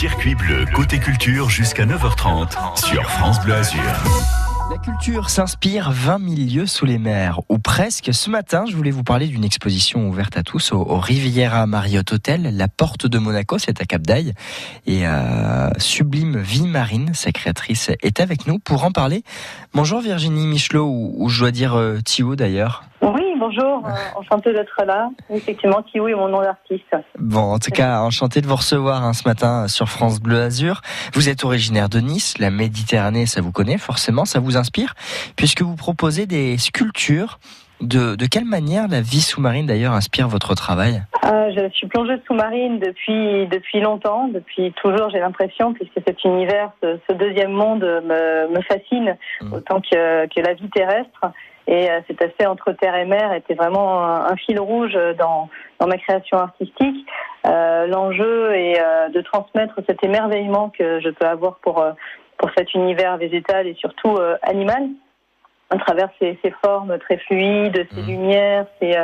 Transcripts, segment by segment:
circuit bleu côté culture jusqu'à 9h30 sur France Bleu Azur. La culture s'inspire 20 000 lieux sous les mers, ou presque. Ce matin, je voulais vous parler d'une exposition ouverte à tous au, Riviera Marriott Hotel, la porte de Monaco, c'est à Cap d'Aille. Et euh, Sublime Vie Marine, sa créatrice, est avec nous pour en parler. Bonjour Virginie Michelot, ou, je dois dire euh, d'ailleurs. Oui, bonjour, euh, enchanté d'être là. Effectivement, Tiou est mon nom d'artiste. Bon, en tout cas, enchanté de vous recevoir hein, ce matin sur France Bleu Azur. Vous êtes originaire de Nice, la Méditerranée, ça vous connaît forcément, ça vous inspire, puisque vous proposez des sculptures. De, de quelle manière la vie sous-marine d'ailleurs inspire votre travail euh, Je suis plongeuse sous-marine depuis depuis longtemps, depuis toujours j'ai l'impression, puisque cet univers, ce, deuxième monde me, me fascine mmh. autant que, que la vie terrestre. Et euh, cet aspect entre terre et mer était vraiment un, fil rouge dans, dans ma création artistique. Euh, L'enjeu est de transmettre cet émerveillement que je peux avoir pour, pour cet univers végétal et surtout animal à travers ces, ces, formes très fluides, ces mmh. lumières, ces,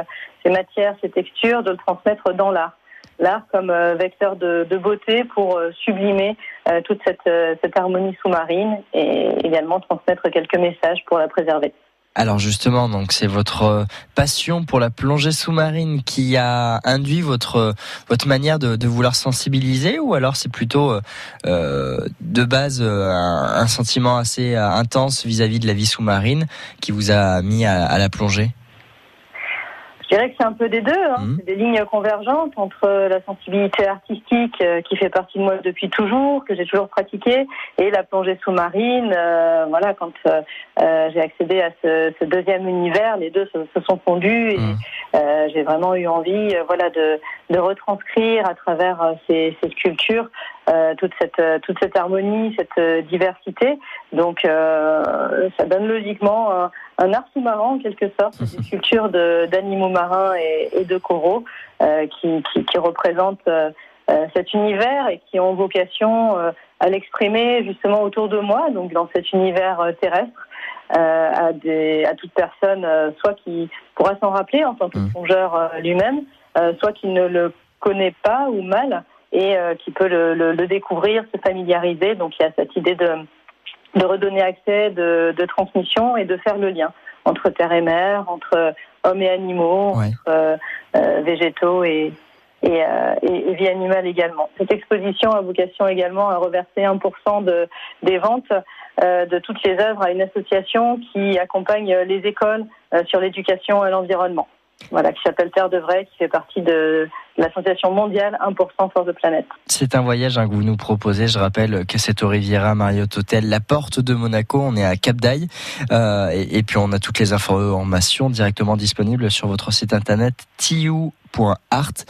ces, matières, ces textures, de le transmettre dans l'art. L'art comme vecteur de, de, beauté pour sublimer toute cette, cette harmonie sous-marine et également transmettre quelques messages pour la préserver. Alors justement, donc c'est votre euh, passion pour la plongée sous-marine qui a induit votre votre manière de, vouloir sensibiliser, ou alors c'est plutôt euh, euh de base euh, un, sentiment assez intense vis-à-vis de la vie sous-marine qui vous a mis à la plongée? Je dirais que c'est un peu des deux. Hein. Mmh. C'est des lignes convergentes entre la sensibilité artistique euh, qui fait partie de moi depuis toujours, que j'ai toujours pratiqué, et la plongée sous-marine. Euh, voilà, quand euh, euh, j'ai accédé à ce, ce, deuxième univers, les deux se, se sont fondus et mmh. J'ai vraiment eu envie, voilà, de, de, retranscrire à travers ces, ces sculptures toute cette toute cette harmonie, cette diversité. Donc, ça donne logiquement un art sous-marin en quelque sorte, des sculptures d'animaux marins et, et, de coraux euh, qui, qui, qui, représentent euh, euh, cet univers et qui ont vocation euh, à l'exprimer justement autour de moi, donc dans cet univers terrestre, à, des, à toute personne, soit qui pourra s'en rappeler en tant que mmh. plongeur lui-même, soit qui ne le connaît pas ou mal et qui peut le, le, le découvrir, se familiariser. Donc il y a cette idée de de redonner accès, de, de, transmission et de faire le lien entre terre et mer, entre hommes et animaux, entre euh, euh, végétaux et, et, euh, et, vie animale également. Cette exposition a vocation également à reverser 1% de, des ventes euh, de toutes les œuvres à une association qui accompagne les écoles sur l'éducation et l'environnement voilà, qui s'appelle Terre de Vrai, qui fait partie de l'association mondiale 1% Force de Planète. C'est un voyage hein, que vous nous proposez. Je rappelle que c'est au Riviera Marriott Hotel, la porte de Monaco. On est à Cap d'Aille. Euh, et, et, puis on a toutes les informations directement disponibles sur votre site internet tiu.art.